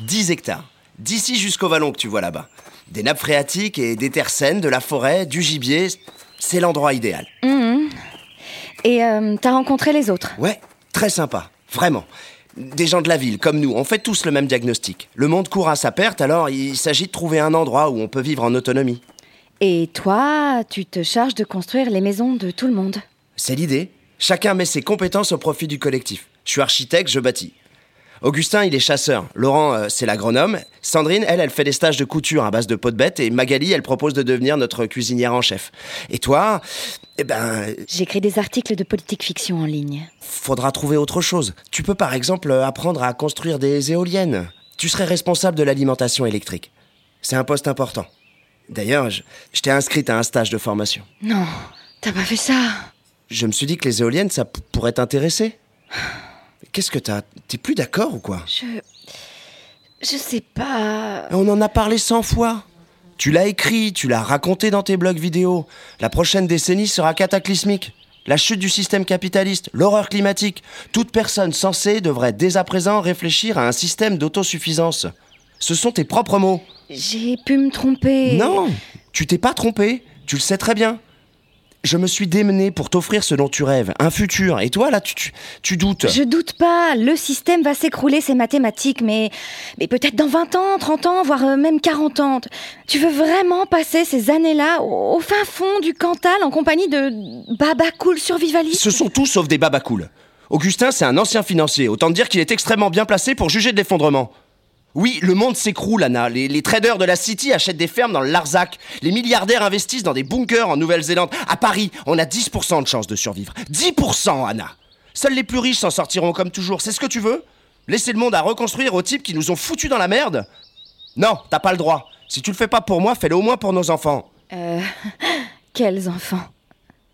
10 hectares. D'ici jusqu'au vallon que tu vois là-bas. Des nappes phréatiques et des terres saines, de la forêt, du gibier. C'est l'endroit idéal. Et euh, t'as rencontré les autres? Ouais, très sympa. Vraiment. Des gens de la ville, comme nous, on fait tous le même diagnostic. Le monde court à sa perte, alors il s'agit de trouver un endroit où on peut vivre en autonomie. Et toi, tu te charges de construire les maisons de tout le monde. C'est l'idée. Chacun met ses compétences au profit du collectif. Je suis architecte, je bâtis. Augustin, il est chasseur. Laurent, euh, c'est l'agronome. Sandrine, elle, elle fait des stages de couture à base de peau de bête. Et Magali, elle propose de devenir notre cuisinière en chef. Et toi, eh ben, J'écris des articles de politique fiction en ligne. faudra trouver autre chose. Tu peux par exemple euh, apprendre à construire des éoliennes. Tu serais responsable de l'alimentation électrique. C'est un poste important. D'ailleurs, je, je t'ai inscrite à un stage de formation. Non, t'as pas fait ça. Je me suis dit que les éoliennes, ça pourrait t'intéresser. Qu'est-ce que t'as? T'es plus d'accord ou quoi? Je. Je sais pas. On en a parlé cent fois. Tu l'as écrit, tu l'as raconté dans tes blogs vidéo. La prochaine décennie sera cataclysmique. La chute du système capitaliste, l'horreur climatique. Toute personne censée devrait dès à présent réfléchir à un système d'autosuffisance. Ce sont tes propres mots. J'ai pu me tromper. Non, tu t'es pas trompé. Tu le sais très bien. Je me suis démené pour t'offrir ce dont tu rêves, un futur. Et toi, là, tu, tu, tu doutes. Je doute pas, le système va s'écrouler, c'est mathématique, mais, mais peut-être dans 20 ans, 30 ans, voire euh, même 40 ans. Tu veux vraiment passer ces années-là au, au fin fond du Cantal en compagnie de Baba Cool survivaliste Ce sont tous sauf des babacools. Augustin, c'est un ancien financier. Autant dire qu'il est extrêmement bien placé pour juger de l'effondrement. Oui, le monde s'écroule, Anna. Les, les traders de la City achètent des fermes dans le Larzac. Les milliardaires investissent dans des bunkers en Nouvelle-Zélande. À Paris, on a 10% de chance de survivre. 10%, Anna Seuls les plus riches s'en sortiront comme toujours. C'est ce que tu veux? Laisser le monde à reconstruire aux types qui nous ont foutus dans la merde? Non, t'as pas le droit. Si tu le fais pas pour moi, fais-le au moins pour nos enfants. Euh. Quels enfants?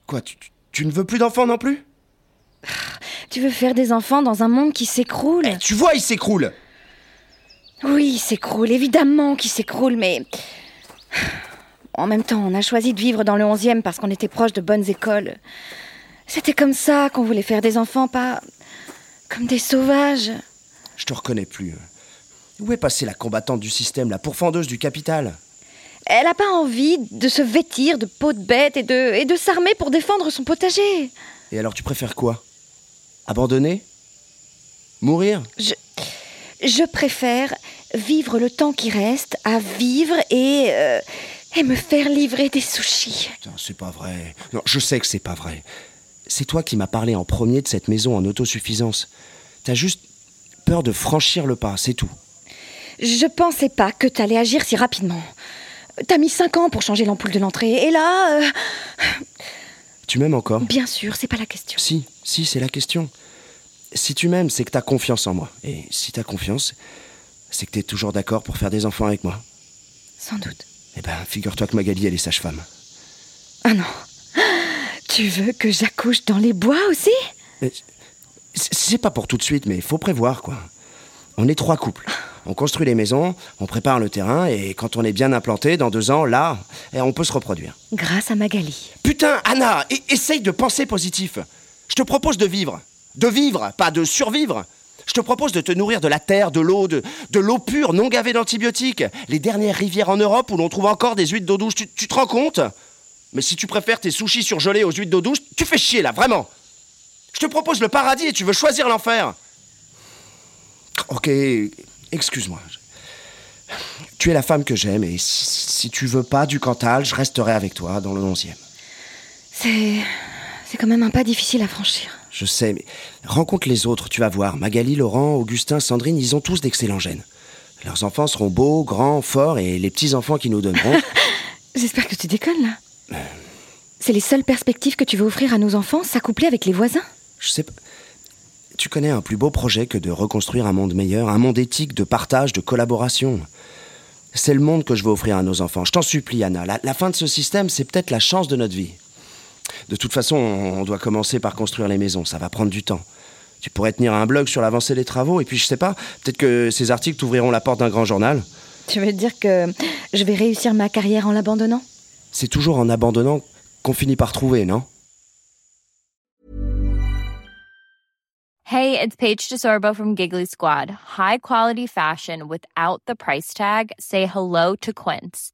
Quoi, tu, tu- tu ne veux plus d'enfants non plus? Tu veux faire des enfants dans un monde qui s'écroule? Eh, Tu vois, il s'écroule Oui, il s'écroule, évidemment qu'il s'écroule, mais. En même temps, on a choisi de vivre dans le 11e parce qu'on était proche de bonnes écoles. C'était comme ça qu'on voulait faire des enfants, pas. comme des sauvages. Je te reconnais plus. Où est passée la combattante du système, la pourfendeuse du capital? Elle n'a pas envie de se vêtir de peau de bête et de, et de s'armer pour défendre son potager. Et alors tu préfères quoi? Abandonner? Mourir? Je. Je préfère vivre le temps qui reste à vivre et. euh, et me faire livrer des sushis. Putain, c'est pas vrai. Non, je sais que c'est pas vrai. C'est toi qui m'as parlé en premier de cette maison en autosuffisance. T'as juste peur de franchir le pas, c'est tout. Je pensais pas que t'allais agir si rapidement. T'as mis cinq ans pour changer l'ampoule de l'entrée, et là, euh, Tu m'aimes encore? Bien sûr, c'est pas la question. Si, si, c'est la question. Si tu m'aimes, c'est que t'as confiance en moi. Et si t'as confiance, c'est que t'es toujours d'accord pour faire des enfants avec moi. Sans doute. Eh ben, figure-toi que Magali, elle est sage-femme. Ah non. Tu veux que j'accouche dans les bois aussi? C'est pas pour tout de suite, mais il faut prévoir, quoi. On est trois couples. On construit les maisons, on prépare le terrain, et quand on est bien implanté, dans deux ans, là, eh, on peut se reproduire. Grâce à Magali. Putain, Anna, e- essaye de penser positif. Je te propose de vivre. De vivre, pas de survivre. Je te propose de te nourrir de la terre, de l'eau, de, l'eau pure, non gavée d'antibiotiques. Les dernières rivières en Europe où l'on trouve encore des huîtres d'eau douce. Tu, te rends compte? Mais si tu préfères tes sushis surgelés aux huîtres d'eau douce, tu fais chier là, vraiment. Je te propose le paradis et tu veux choisir l'enfer. Ok, excuse-moi. Tu es la femme que j'aime et si, si tu veux pas du Cantal, je resterai avec toi dans le 11e. C'est. C'est quand même un pas difficile à franchir. Je sais, mais rencontre les autres, tu vas voir. Magali, Laurent, Augustin, Sandrine, ils ont tous d'excellents gènes. Leurs enfants seront beaux, grands, forts, et les petits-enfants qui nous donneront... J'espère que tu déconnes là. C'est les seules perspectives que tu veux offrir à nos enfants, s'accoupler avec les voisins? Je sais pas... Tu connais un plus beau projet que de reconstruire un monde meilleur, un monde éthique, de partage, de collaboration. C'est le monde que je veux offrir à nos enfants. Je t'en supplie, Anna. La, la fin de ce système, c'est peut-être la chance de notre vie. De toute façon, on doit commencer par construire les maisons. Ça va prendre du temps. Tu pourrais tenir un blog sur l'avancée des travaux, et puis je sais pas, peut-être que ces articles t'ouvriront la porte d'un grand journal. Tu veux dire que je vais réussir ma carrière en l'abandonnant? C'est toujours en abandonnant qu'on finit par trouver, non? Hey, it's Paige DeSorbo from Giggly Squad. High quality fashion without the price tag. Say hello to Quince.